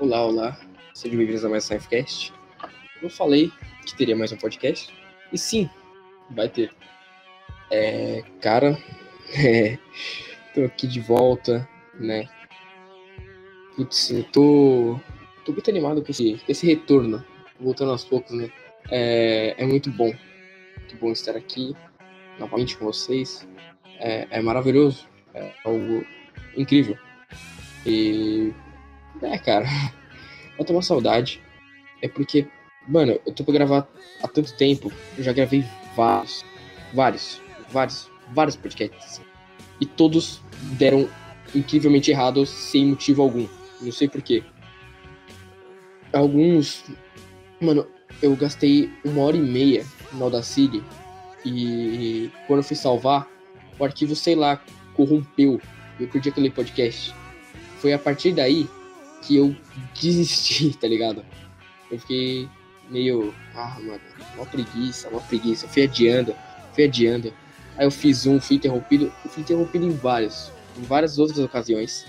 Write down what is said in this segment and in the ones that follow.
Olá, olá. Sejam bem-vindos a mais um Science Eu falei que teria mais um podcast. E sim, vai ter. É, cara, é, tô aqui de volta, né? Putz, eu tô, tô muito animado com esse, esse retorno, voltando aos poucos, né? É, é muito bom. Muito bom estar aqui novamente com vocês. É, é maravilhoso. É algo incrível. E. É, cara. Tenho uma saudade. É porque, mano, eu tô pra gravar há tanto tempo. Eu já gravei vários, vários, vários, vários podcasts. E todos deram incrivelmente errados sem motivo algum. Não sei porquê. Alguns. Mano, eu gastei uma hora e meia no Audacity. E quando eu fui salvar, o arquivo, sei lá, corrompeu. Eu perdi aquele podcast. Foi a partir daí que eu desisti, tá ligado? Eu fiquei meio. Ah, mano, uma preguiça, uma preguiça. Eu fui adiando, fui adiando. Aí eu fiz um, fui interrompido. Fui interrompido em vários. Em várias outras ocasiões.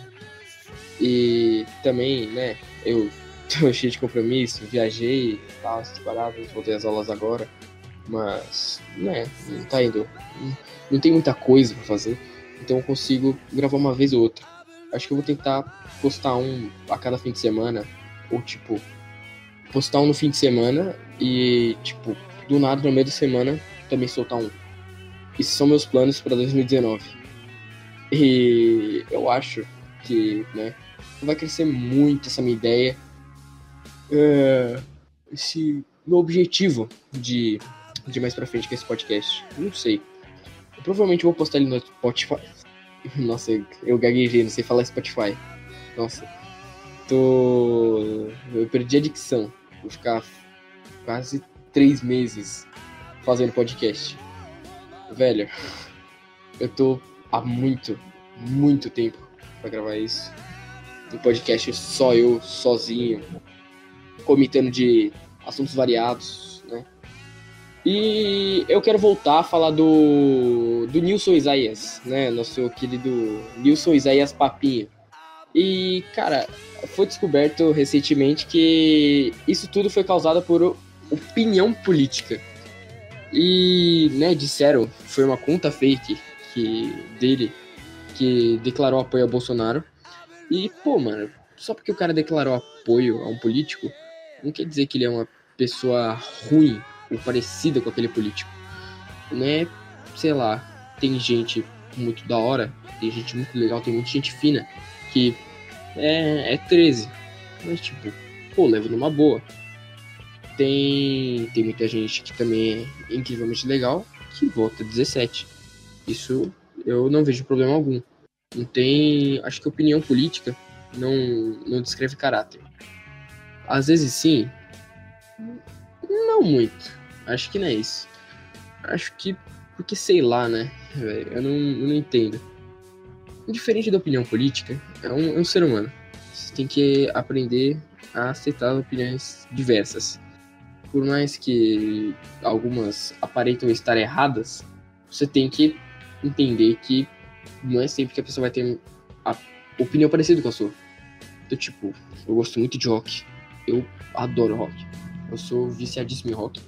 E também, né, eu tô cheio de compromisso, viajei, tal, essas paradas, voltei às aulas agora. Mas, né, não tá indo. Não tem muita coisa pra fazer. Então eu consigo gravar uma vez ou outra. Acho que eu vou tentar postar um a cada fim de semana. Ou tipo, postar um no fim de semana e, tipo, do nada no meio da semana também soltar um. Esses são meus planos para 2019. E eu acho que, né, vai crescer muito essa minha ideia. É, esse meu objetivo de, de mais pra frente com esse podcast. Não sei. Eu provavelmente vou postar ele no Spotify. Nossa, eu gaguejei, não sei falar Spotify. Nossa. Tô. Eu perdi a dicção. Vou ficar quase três meses fazendo podcast. Velho, eu tô há muito, muito tempo pra gravar isso. Um podcast só eu, sozinho, comentando de assuntos variados? E eu quero voltar a falar do, do Nilson Isaías, né? Nosso querido Nilson Isaías Papinho. E, cara, foi descoberto recentemente que isso tudo foi causado por opinião política. E, né, disseram, foi uma conta fake que, dele que declarou apoio ao Bolsonaro. E, pô, mano, só porque o cara declarou apoio a um político, não quer dizer que ele é uma pessoa ruim ou parecida com aquele político. Né? Sei lá, tem gente muito da hora, tem gente muito legal, tem muita gente fina que é, é 13. Mas tipo, pô, leva numa boa. Tem, tem muita gente que também é incrivelmente legal que vota 17. Isso eu não vejo problema algum. Não tem. Acho que opinião política não, não descreve caráter. Às vezes sim. Não muito. Acho que não é isso. Acho que. Porque sei lá, né? Eu não, eu não entendo. Diferente da opinião política, é um, é um ser humano. Você tem que aprender a aceitar opiniões diversas. Por mais que algumas aparentam estar erradas, você tem que entender que não é sempre que a pessoa vai ter a opinião parecida com a sua. Então, tipo, eu gosto muito de rock. Eu adoro rock. Eu sou viciadíssimo em rock.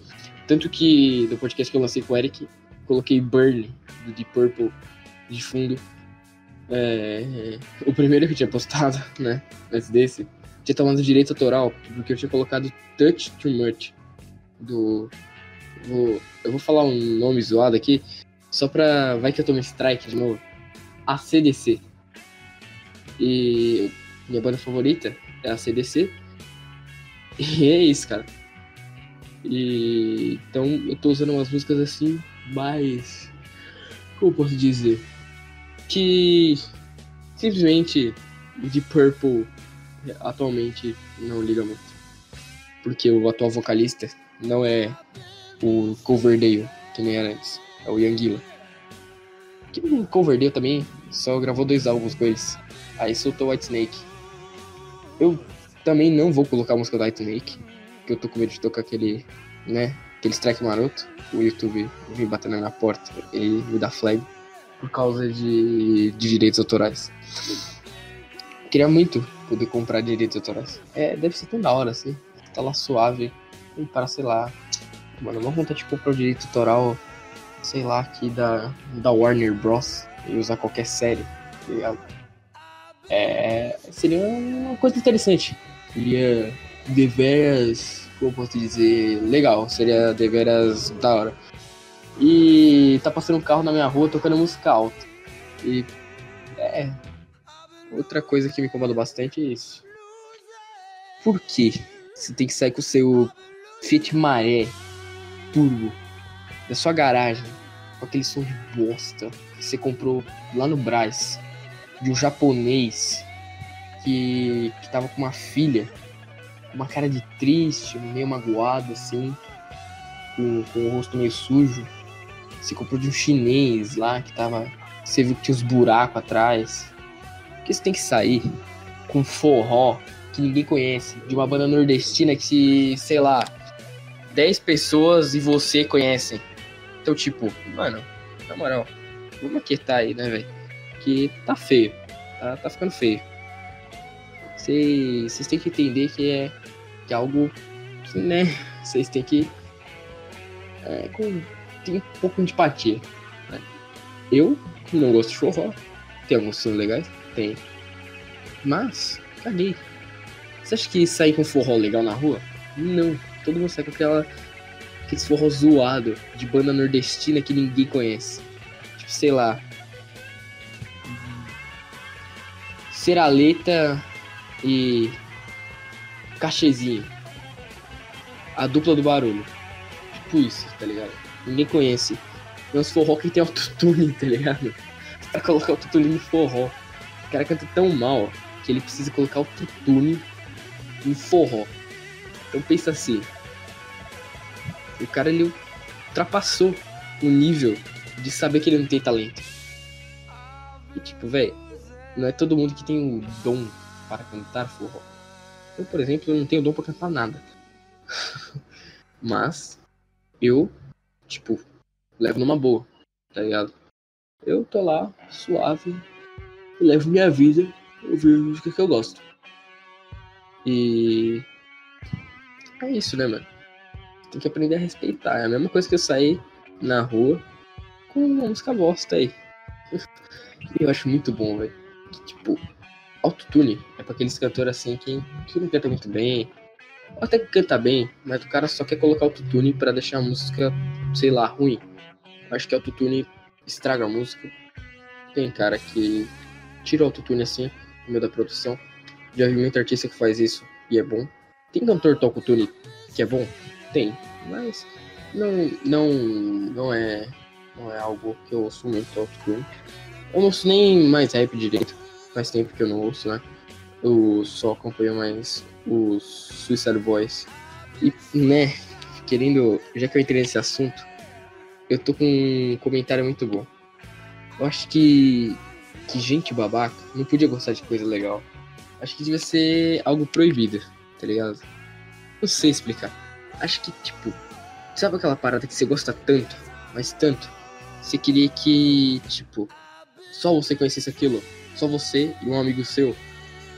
Tanto que no podcast que eu lancei com o Eric, coloquei Burn, do Deep Purple, de fundo. É, o primeiro que eu tinha postado, né? Antes desse, tinha tomado direito autoral, porque eu tinha colocado Touch Too Much do. Vou, eu vou falar um nome zoado aqui, só pra. Vai que eu tome strike de novo. ACDC. E minha banda favorita é a CDC. E é isso, cara. E então eu tô usando umas músicas assim, mais. Como posso dizer? Que simplesmente de Purple atualmente não liga muito. Porque o atual vocalista não é o Coverdale, que nem era antes. É o Yangila. Que o Coverdale também só gravou dois álbuns com eles. Aí soltou White Snake. Eu também não vou colocar a música do White Snake. Porque eu tô com medo de tocar aquele, né? Aquele strike maroto. O YouTube vem batendo na porta e me dá flag por causa de, de direitos autorais. Queria muito poder comprar direitos autorais. É, deve ser tão da hora, assim. Tá lá suave. E para, sei lá. Mano, uma vontade de comprar o direito autoral, sei lá, aqui da, da Warner Bros. E usar qualquer série, tá ligado? É, seria uma coisa interessante. Seria deveras, como posso dizer, legal. Seria deveras da hora. E tá passando um carro na minha rua tocando música alta. E é. Outra coisa que me incomoda bastante é isso. Por que você tem que sair com o seu Fiat Maré Turbo da sua garagem com aquele som de bosta que você comprou lá no Brás de um japonês que, que tava com uma filha, uma cara de triste, meio magoado assim, com, com o rosto meio sujo. Você comprou de um chinês lá que tava. Você viu que tinha uns buracos atrás. Porque você tem que sair com forró que ninguém conhece, de uma banda nordestina que se, sei lá, 10 pessoas e você conhecem. Então, tipo, mano, na moral, vamos aquietar aí, né, velho? Que tá feio. Tá, tá ficando feio. Vocês têm que entender que é, que é algo que, né, vocês têm que. É, com, tem um pouco de empatia. Né? Eu não gosto de forró. Tem alguns sons legais? Tem. Mas, caguei. Você acha que sair com forró legal na rua? Não. Todo mundo sai com aquela. Aquele forró zoado de banda nordestina que ninguém conhece. Tipo, sei lá. Seraleta e. Cachezinho. A dupla do barulho. Tipo isso, tá ligado? Ninguém conhece. Tem uns forró que tem autotune, tá ligado? Pra colocar autotune no forró. O cara canta tão mal que ele precisa colocar autotune no forró. Então pensa assim. O cara ele ultrapassou o nível de saber que ele não tem talento. E tipo, velho, não é todo mundo que tem o dom para cantar forró. Eu, por exemplo, não tenho dom para cantar nada. Mas eu, tipo, levo numa boa, tá ligado? Eu tô lá, suave, levo minha vida, ouvir música que eu gosto. E é isso, né, mano? Tem que aprender a respeitar. É a mesma coisa que eu sair na rua com uma música bosta aí. eu acho muito bom, velho. Tipo, autotune é pra aqueles cantores assim que, que não canta muito bem. Ou até que canta bem, mas o cara só quer colocar autotune para deixar a música, sei lá, ruim. Acho que autotune estraga a música. Tem cara que tira o autotune assim, no meio da produção. Já vi muito artista que faz isso e é bom. Tem cantor toca autotune que é bom? Tem, mas não, não, não é, não é algo que eu ouço muito autotune. Eu não ouço nem mais rap direito. Faz tempo que eu não ouço, né? Eu só acompanho mais os Suicide Boys. E, né, querendo, já que eu entrei nesse assunto, eu tô com um comentário muito bom. Eu acho que, que gente babaca não podia gostar de coisa legal. Acho que devia ser algo proibido, tá ligado? Não sei explicar. Acho que, tipo, sabe aquela parada que você gosta tanto, mas tanto? Você queria que, tipo, só você conhecesse aquilo, só você e um amigo seu,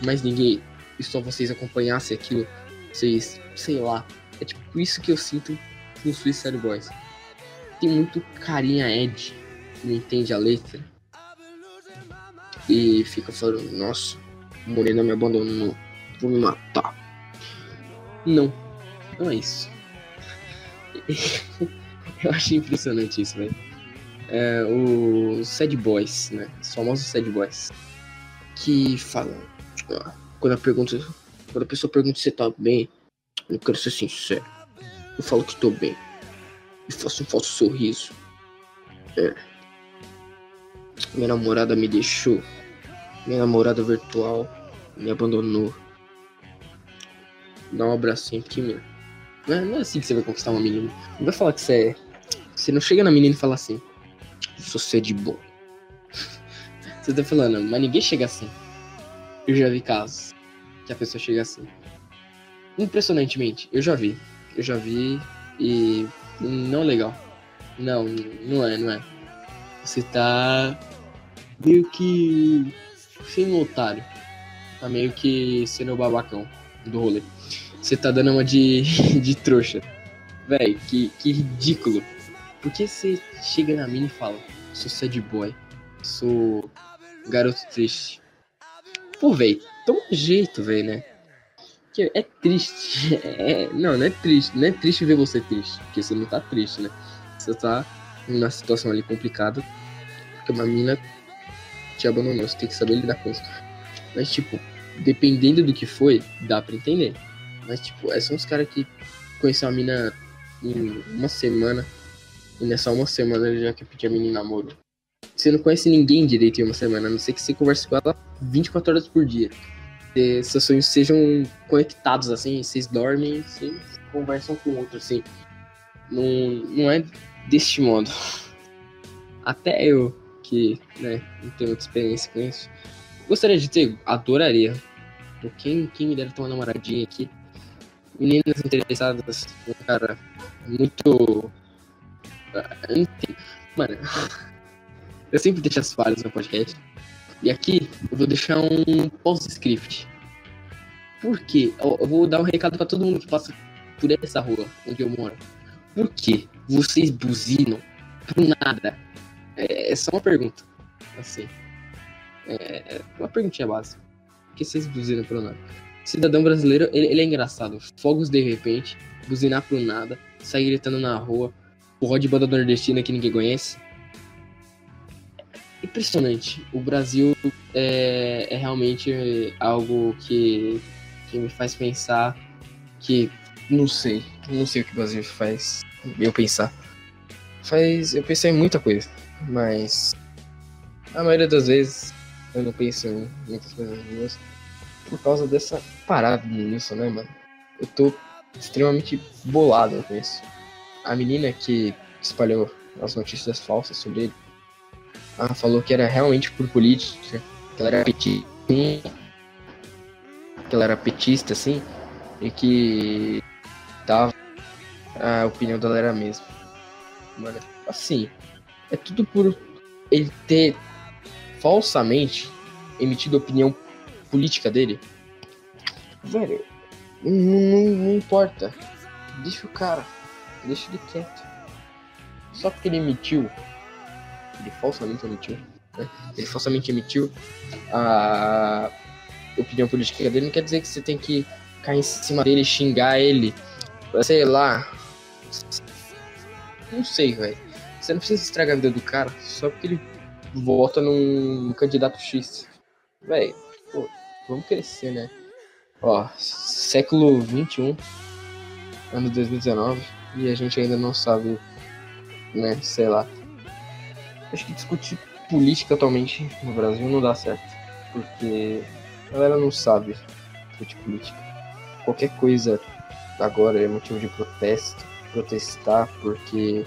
mais ninguém, e só vocês acompanhassem aquilo, vocês, sei lá. É tipo isso que eu sinto no Suicide Boys. Tem muito carinha Ed, que não entende a letra. E fica falando, nossa, Morena me abandonou, vou me matar. Não, não é isso. eu achei impressionante isso, velho. É, os Sad Boys, né? Os famosos Sad Boys. Que falam. Quando a, pergunta, quando a pessoa pergunta se tá bem, eu quero ser sincero. Eu falo que tô bem. E faço um falso sorriso. É. Minha namorada me deixou. Minha namorada virtual me abandonou. Dá um abracinho aqui, meu. Não é, não é assim que você vai conquistar uma menina. Não vai falar que você é. Você não chega na menina e fala assim. Você é de boa. Você tá falando, mas ninguém chega assim. Eu já vi casos que a pessoa chega assim. Impressionantemente, eu já vi. Eu já vi e não legal. Não, não é, não é. Você tá meio que sendo otário. tá meio que sendo o babacão do rolê. Você tá dando uma de, de trouxa. Véi, que, que ridículo. Por que você chega na mina e fala, sou sad boy, sou garoto triste? Pô, toma um jeito, véi, né? Que é triste. É, não, não é triste. Não é triste ver você triste. Porque você não tá triste, né? Você tá numa situação ali complicada. Porque uma mina te abandonou. Você tem que saber lidar com isso. Mas, tipo, dependendo do que foi, dá pra entender. Mas, tipo, é são os caras que conheceu a mina em uma semana. E nessa uma semana ele já quer pedir a menina namoro. Você não conhece ninguém direito em uma semana, a não ser que você converse com ela 24 horas por dia. Que seus sonhos sejam conectados, assim, vocês dormem, vocês conversam com o outro, assim. Não, não é deste modo. Até eu, que né, não tenho muita experiência com isso, gostaria de ter, adoraria. Quem, quem me deve ter uma namoradinha aqui? Meninas interessadas, um cara muito. Mano, eu sempre deixo as falhas no podcast. E aqui eu vou deixar um post-script. Por quê? Eu vou dar um recado para todo mundo que passa por essa rua onde eu moro. Por que vocês buzinam por nada? É, é só uma pergunta. Assim. É, é uma perguntinha básica. Por que vocês buzinam por nada? Cidadão brasileiro, ele, ele é engraçado. Fogos de repente, buzinar por nada, sair gritando na rua, porra de banda nordestina que ninguém conhece. Impressionante. O Brasil é, é realmente algo que, que me faz pensar que não sei, não sei o que o Brasil faz eu pensar. Faz eu pensei em muita coisa, mas a maioria das vezes eu não penso em muitas coisas por causa dessa parada nisso, né, mano? Eu tô extremamente bolado com isso. A menina que espalhou as notícias falsas sobre ele ela falou que era realmente por política, que ela era petista, que ela era petista, assim, e que tava a opinião dela era a mesma. Mano, assim, é tudo por ele ter falsamente emitido a opinião política dele. Velho, não, não, não importa. Deixa o cara. Deixa ele quieto. Só porque ele emitiu. Ele falsamente emitiu. Né? Ele falsamente emitiu a opinião política dele. Não quer dizer que você tem que cair em cima dele, xingar ele. Sei lá. Não sei, velho. Você não precisa estragar a vida do cara só porque ele vota num candidato X. Velho, vamos crescer, né? Ó, século 21, ano 2019, e a gente ainda não sabe, né, sei lá. Acho que discutir política atualmente no Brasil não dá certo, porque a galera não sabe discutir política. Qualquer coisa agora é motivo de protesto, protestar, porque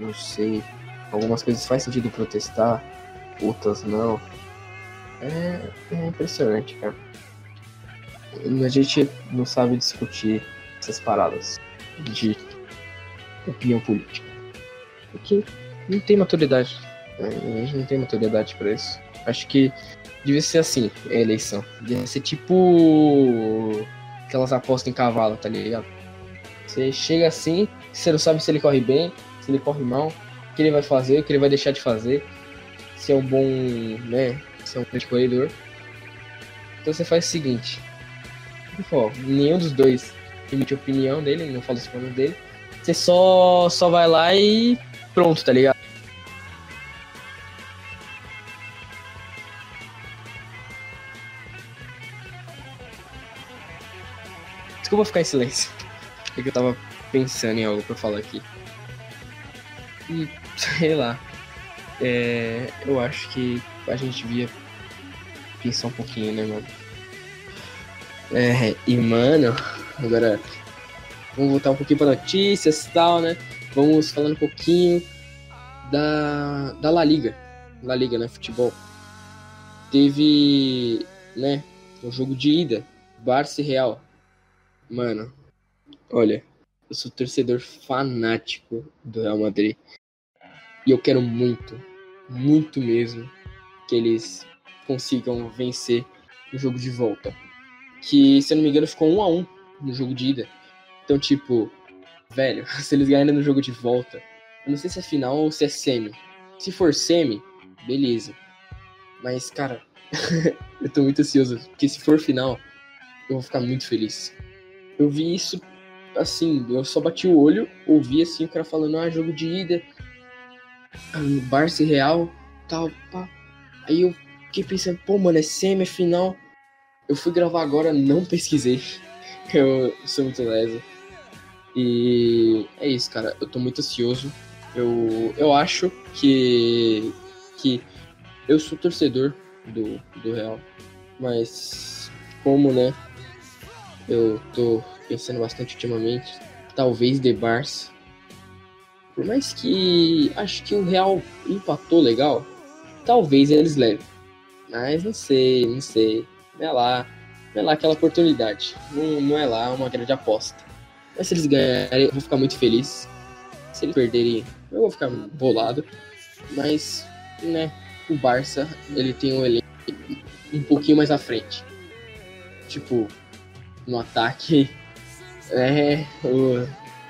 não sei, algumas coisas faz sentido protestar, outras não. É, é impressionante, cara. A gente não sabe discutir essas paradas de opinião política. Porque não tem maturidade. A gente não tem maturidade para isso. Acho que devia ser assim a eleição. Devia ser tipo aquelas apostas em cavalo, tá ligado? Você chega assim, você não sabe se ele corre bem, se ele corre mal, o que ele vai fazer, o que ele vai deixar de fazer, se é um bom, né, se é um grande corredor. Então você faz o seguinte, Pô, nenhum dos dois emite opinião dele, não fala os planos dele. Você só, só vai lá e pronto, tá ligado? Desculpa ficar em silêncio. É que eu tava pensando em algo pra falar aqui. E, sei lá. É, eu acho que a gente devia pensar um pouquinho, né, mano? É, e mano, agora vamos voltar um pouquinho para notícias e tal, né? Vamos falando um pouquinho da, da La Liga. La Liga, né? Futebol. Teve, né? Um jogo de ida. Barça e Real. Mano, olha, eu sou torcedor fanático do Real Madrid. E eu quero muito, muito mesmo, que eles consigam vencer no jogo de volta. Que, se eu não me engano, ficou 1 a 1 no jogo de ida. Então, tipo, velho, se eles ganharem no jogo de volta, eu não sei se é final ou se é semi. Se for semi, beleza. Mas, cara, eu tô muito ansioso, porque se for final, eu vou ficar muito feliz. Eu vi isso, assim, eu só bati o olho, ouvi assim o cara falando, ah, jogo de ida, Barça e Real, tal, pá. Aí eu fiquei pensando, pô, mano, é semi, é final. Eu fui gravar agora, não pesquisei. Eu sou muito lesa. E é isso, cara. Eu tô muito ansioso. Eu, eu acho que, que eu sou torcedor do, do Real. Mas como, né? Eu tô pensando bastante ultimamente. Talvez de Barça. Por mais que acho que o Real empatou legal. Talvez eles levem. Mas não sei, não sei. Não é lá. Não é lá aquela oportunidade. Não, não é lá uma grande aposta. Mas se eles ganharem, eu vou ficar muito feliz. Se eles perderem, eu vou ficar bolado. Mas, né, o Barça, ele tem um elenco um pouquinho mais à frente. Tipo, no ataque, é, o,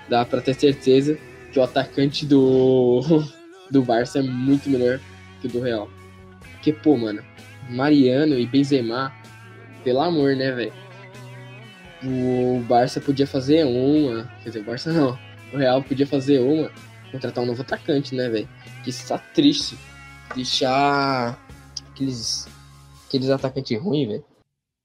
dá pra ter certeza que o atacante do, do Barça é muito melhor que o do Real. Porque, pô, mano, Mariano e Benzema, pelo amor, né, velho? O Barça podia fazer uma, quer dizer, o Barça não, o Real podia fazer uma, contratar um novo atacante, né, velho? Que está triste deixar aqueles, aqueles atacantes ruins, velho.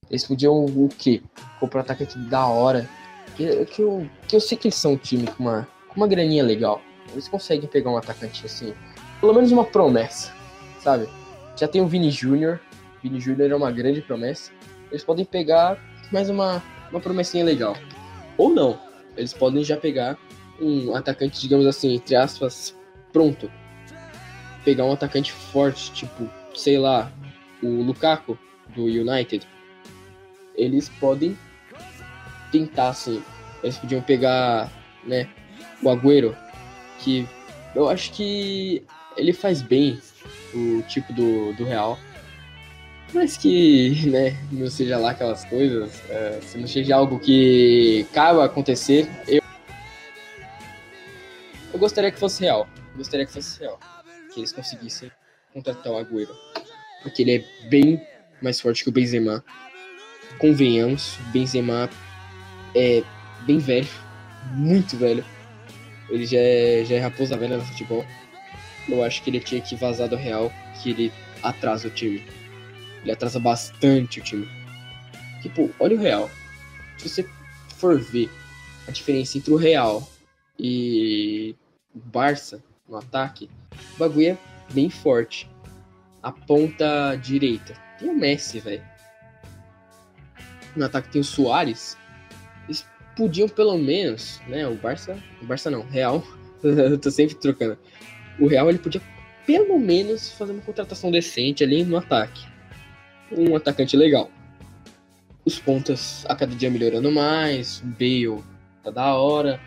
Eles podiam o quê? Comprar atacante da hora. Que, que, eu, que eu sei que eles são um time com uma, com uma graninha legal. Eles conseguem pegar um atacante assim. Pelo menos uma promessa, sabe? Já tem o Vini Júnior. Vini Júnior é uma grande promessa. Eles podem pegar mais uma, uma promessinha legal. Ou não. Eles podem já pegar um atacante, digamos assim, entre aspas, pronto pegar um atacante forte, tipo, sei lá, o Lukaku do United, eles podem tentar, assim. Eles podiam pegar, né, o Agüero, que eu acho que ele faz bem o tipo do, do Real. Mas que, né, não seja lá aquelas coisas, é, se não seja algo que acaba acontecer, eu, eu gostaria que fosse real. Gostaria que fosse real que eles conseguissem contratar o Agüero. Porque ele é bem mais forte que o Benzema. Convenhamos, o Benzema é bem velho, muito velho. Ele já é, já é raposa velha no futebol. Eu acho que ele tinha que vazar do Real, que ele atrasa o time. Ele atrasa bastante o time. Tipo, olha o Real. Se você for ver a diferença entre o Real e o Barça no ataque, o bagulho é bem forte. A ponta direita. Tem o Messi, velho. No ataque tem o Soares. Eles podiam pelo menos, né? O Barça. O Barça não, Real. Eu tô sempre trocando. O Real ele podia pelo menos fazer uma contratação decente ali no ataque. Um atacante legal. Os pontas a cada dia melhorando mais. Bale tá da hora.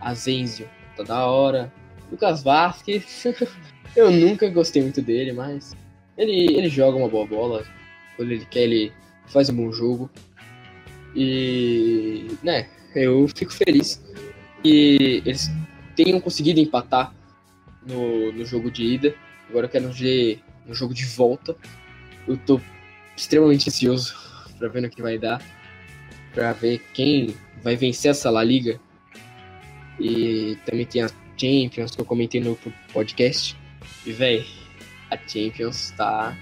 Azenzio tá da hora. Lucas Vasquez, eu nunca gostei muito dele, mas ele, ele joga uma boa bola. Quando ele quer, ele faz um bom jogo. E, né, eu fico feliz que eles tenham conseguido empatar no, no jogo de ida. Agora eu quero ver no jogo de volta. Eu tô extremamente ansioso para ver no que vai dar. Para ver quem vai vencer essa La Liga. E também tem a Champions que eu comentei no podcast. E, velho, a Champions tá,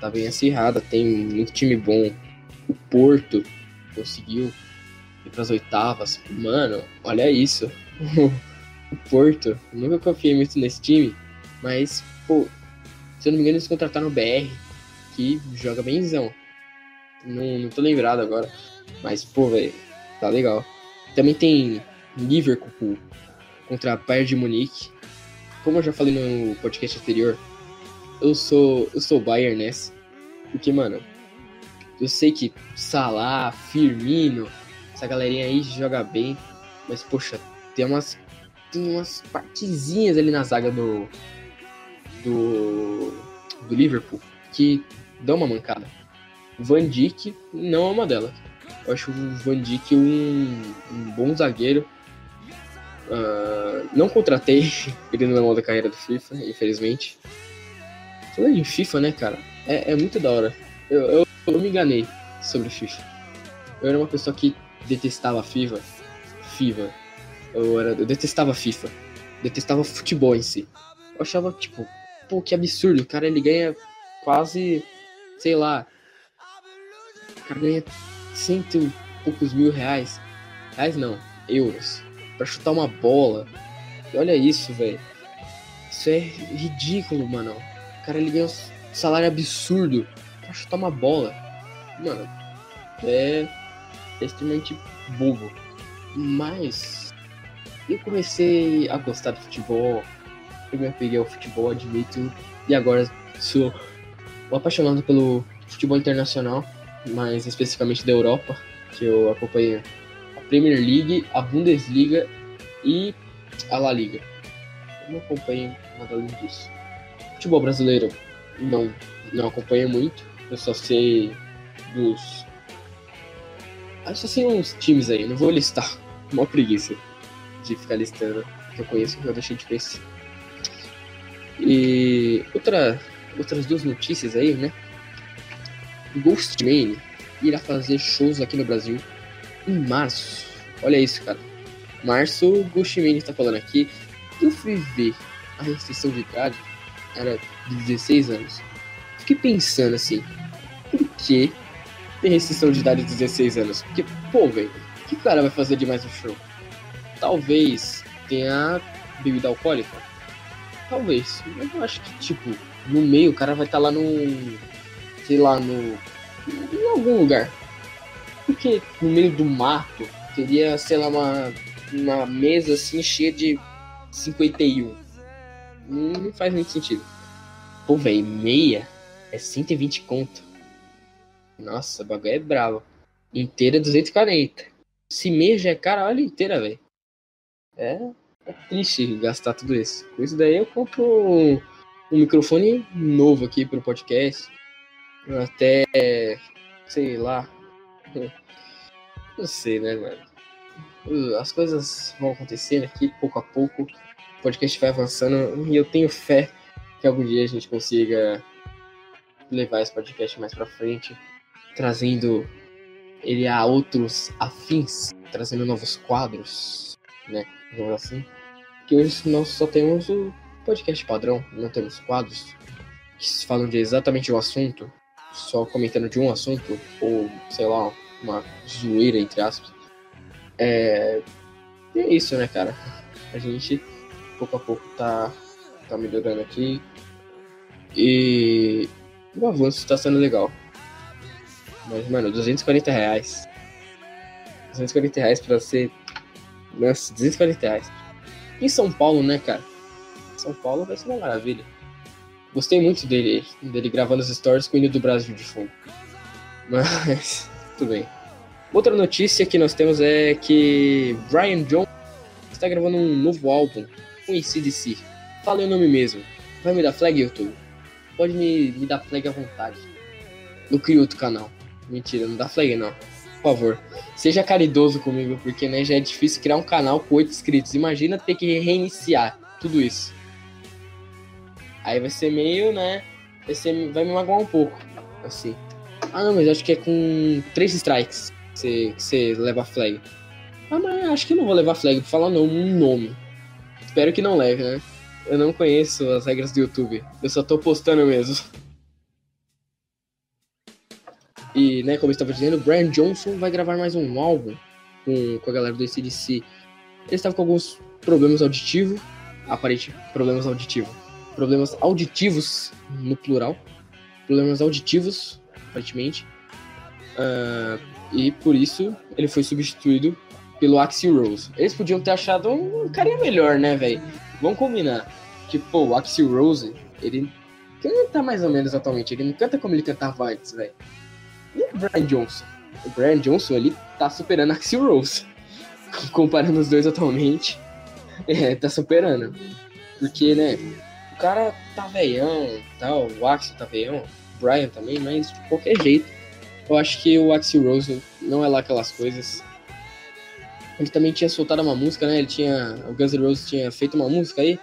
tá bem acirrada, tem muito time bom. O Porto conseguiu ir pras oitavas. Mano, olha isso. o Porto, nunca confiei muito nesse time, mas, pô, se eu não me engano, eles contrataram o BR, que joga bemzão. Não, não tô lembrado agora. Mas, pô, velho, tá legal. Também tem Liverpool contra a Bayern de Munique. Como eu já falei no podcast anterior, eu sou eu sou Bayern nessa. Porque, mano, eu sei que Salah, Firmino, essa galerinha aí joga bem, mas poxa, tem umas tem umas partezinhas ali na zaga do do do Liverpool que dão uma mancada. Van Dijk não é uma delas. Eu acho o Van Dijk um, um bom zagueiro. Uh, não contratei ele no modo da carreira do FIFA, infelizmente. Falando em FIFA, né, cara? É, é muito da hora. Eu, eu, eu, me enganei sobre FIFA. Eu era uma pessoa que detestava FIFA. FIFA. Eu, era, eu detestava FIFA. Detestava futebol em si. Eu achava, tipo, pô, que absurdo. O cara ele ganha quase, sei lá. O cara ganha cento e poucos mil reais. Reais não, euros. Pra chutar uma bola. E olha isso, velho. Isso é ridículo, mano. O cara ele ganha um salário absurdo pra chutar uma bola. Mano, é, é extremamente bobo. Mas eu comecei a gostar de futebol. Eu me apeguei ao futebol, admito. E agora sou apaixonado pelo futebol internacional, mais especificamente da Europa, que eu acompanho a Premier League, a Bundesliga e a La Liga. Eu não acompanho nada além disso. Futebol brasileiro não, não acompanho muito, eu só sei dos. Eu só sei uns times aí, não vou listar. Uma preguiça de ficar listando que eu conheço, que eu deixei de conhecer. E outra outras duas notícias aí, né? Ghostman irá fazer shows aqui no Brasil em março. Olha isso, cara. Março, Ghostman está falando aqui. Eu fui ver a restrição de idade, era de 16 anos. Fiquei pensando assim, por que tem restrição de idade de 16 anos? Porque, pô, velho, o que o cara vai fazer demais no show? Talvez tenha bebida alcoólica. Talvez. Mas eu acho que, tipo, no meio, o cara vai estar tá lá no. Sei lá, no. Em algum lugar. Porque no meio do mato teria, sei lá, uma, uma mesa assim cheia de 51. Não, faz muito sentido. Pô, velho, meia é 120 conto. Nossa, o bagulho é bravo. Inteira é 240. Se meia já é cara, olha inteira, velho. É, é triste gastar tudo isso. Com isso daí eu compro um microfone novo aqui pro podcast. Até, sei lá. Não sei, né, mano? As coisas vão acontecendo aqui pouco a pouco. O podcast vai avançando e eu tenho fé que algum dia a gente consiga levar esse podcast mais pra frente, trazendo ele a outros afins, trazendo novos quadros, né? Vamos assim. Que hoje nós só temos o podcast padrão, não temos quadros que falam de exatamente o assunto, só comentando de um assunto, ou sei lá, uma zoeira entre aspas. É, é isso, né, cara? A gente pouco a pouco tá, tá melhorando aqui e o avanço tá sendo legal. Mas, mano, 240 reais. 240 reais pra ser. Nossa, 240 reais. Em São Paulo, né, cara? São Paulo vai ser uma maravilha. Gostei muito dele, dele gravando as stories com o hino do Brasil de fundo. Mas, tudo bem. Outra notícia que nós temos é que Brian Jones está gravando um novo álbum com ACDC. Fala o nome mesmo. Vai me dar flag, YouTube? Pode me, me dar flag à vontade. Eu crio outro canal. Mentira, não dá flag não. Por favor, seja caridoso comigo, porque né, já é difícil criar um canal com 8 inscritos. Imagina ter que reiniciar tudo isso. Aí vai ser meio, né? Vai, ser, vai me magoar um pouco. Assim. Ah, não, mas acho que é com três strikes que você, leva flag. Ah, mas acho que não vou levar flag. Vou falar não, um nome. Espero que não leve, né? Eu não conheço as regras do YouTube. Eu só tô postando mesmo. E, né, como eu estava dizendo, Brian Johnson vai gravar mais um álbum com, com a galera do ACDC. Ele estava com alguns problemas auditivos. Aparente problemas auditivos problemas auditivos, no plural, problemas auditivos, aparentemente, uh, e por isso ele foi substituído pelo Axie Rose. Eles podiam ter achado um carinha melhor, né, velho? Vamos combinar. Que, pô, o Axie Rose, ele canta mais ou menos atualmente, ele não canta como ele cantava antes, velho. E o Brian Johnson? O Brian Johnson, ele tá superando Axie Rose. Comparando os dois atualmente, é, tá superando. Porque, né, cara tá veião tal, o Axel tá veião, o Brian também, mas de qualquer jeito, Eu acho que o Axel Rose não é lá aquelas coisas. Ele também tinha soltado uma música, né? Ele tinha. O Guns N' Roses tinha feito uma música aí.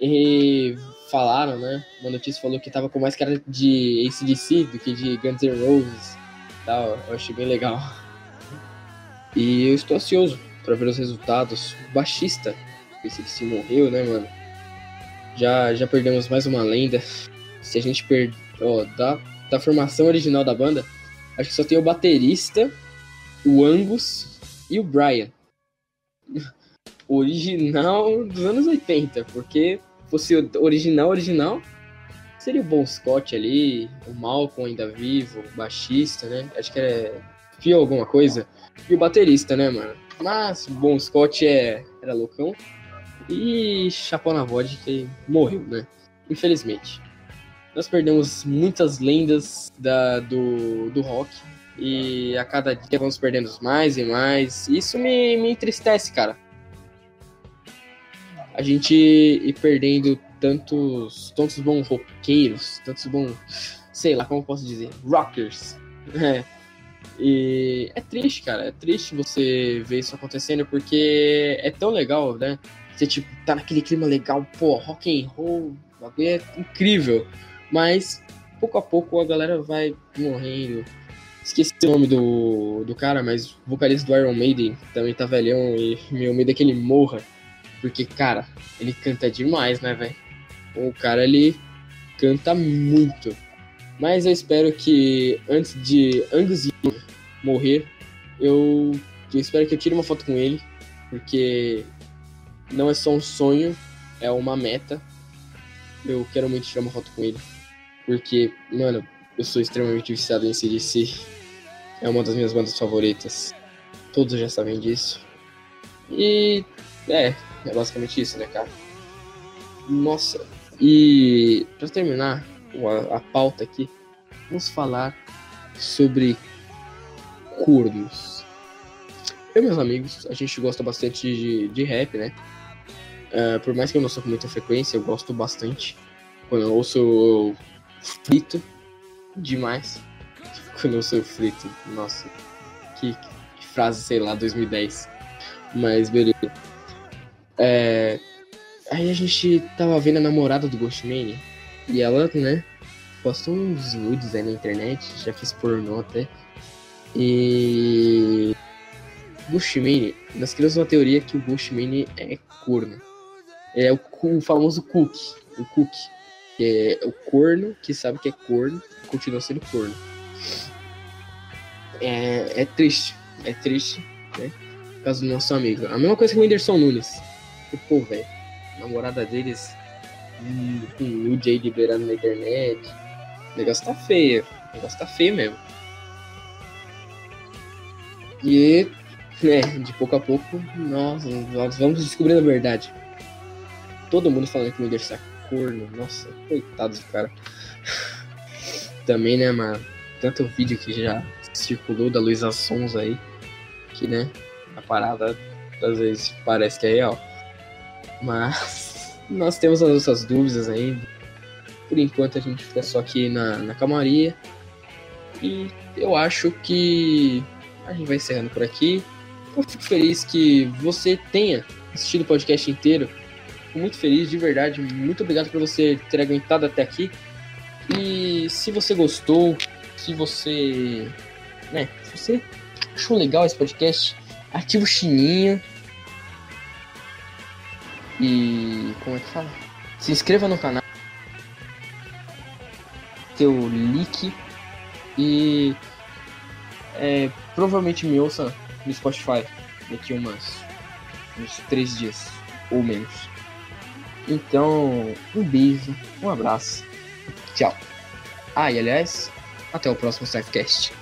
E falaram, né? Uma notícia falou que tava com mais cara de ACDC do que de Guns N' Roses. Tal. Eu achei bem legal. E eu estou ansioso para ver os resultados. O baixista, esse que se morreu, né, mano? Já, já perdemos mais uma lenda. Se a gente perder. Ó, da, da formação original da banda, acho que só tem o baterista, o Angus e o Brian. original dos anos 80, porque fosse original, original, seria o Bon Scott ali, o Malcolm ainda vivo, o baixista, né? Acho que era Phil alguma coisa. E o baterista, né, mano? Mas o Bon Scott é, era loucão. E chapou na vodka que morreu, né? Infelizmente. Nós perdemos muitas lendas da, do, do rock. E a cada dia vamos perdendo mais e mais. Isso me, me entristece, cara. A gente ir perdendo tantos, tantos bons roqueiros, tantos bons, sei lá, como posso dizer, rockers. É. E é triste, cara. É triste você ver isso acontecendo porque é tão legal, né? Você, tipo, tá naquele clima legal, pô, rock and roll, o bagulho é incrível. Mas, pouco a pouco, a galera vai morrendo. Esqueci o nome do, do cara, mas o vocalista do Iron Maiden também tá velhão e meu medo é que ele morra. Porque, cara, ele canta demais, né, velho? O cara, ele canta muito. Mas eu espero que antes de Angus Young morrer, eu, eu espero que eu tire uma foto com ele, porque não é só um sonho, é uma meta. Eu quero muito tirar uma foto com ele, porque, mano, eu sou extremamente viciado em CDC. É uma das minhas bandas favoritas. Todos já sabem disso. E é, é basicamente isso, né, cara? Nossa, e para terminar a, a pauta aqui, vamos falar sobre cornos. Eu e meus amigos, a gente gosta bastante de, de rap, né? Uh, por mais que eu não sou com muita frequência, eu gosto bastante. Quando eu ouço eu frito demais. Quando eu ouço frito, nossa, que, que, frase, sei lá, 2010. Mas beleza. É, aí a gente tava vendo a namorada do Ghostmania. E ela, né, postou uns nudes aí na internet, já fez pornô até. E. Bushmini, nós criamos uma teoria que o Bushmini é corno. É o, o famoso cook, o cook, que é o corno que sabe que é corno continua sendo corno. É, é triste, é triste, né? Por causa do nosso amigo. A mesma coisa que o Whindersson Nunes. Pô, velho, namorada deles com nude aí liberando na internet. O negócio tá feio. O negócio tá feio mesmo. E, né, de pouco a pouco, nós, nós vamos descobrindo a verdade. Todo mundo falando que o Whindersson é corno. Nossa, coitado do cara. Também, né, mano? Tanto vídeo que já circulou da Luísa Sons aí. Que, né, a parada às vezes parece que é real. Mas nós temos as nossas dúvidas ainda. Por enquanto a gente fica só aqui na, na calmaria. E eu acho que a gente vai encerrando por aqui. Eu fico feliz que você tenha assistido o podcast inteiro. Muito feliz, de verdade. Muito obrigado por você ter aguentado até aqui. E se você gostou, se você. Né, se você achou legal esse podcast, ativa o sininho. E. Como é que fala? Se inscreva no canal. Teu like. E é, provavelmente me ouça no Spotify daqui umas uns três dias ou menos. Então, um beijo, um abraço, tchau. Ah, e aliás, até o próximo Starcast.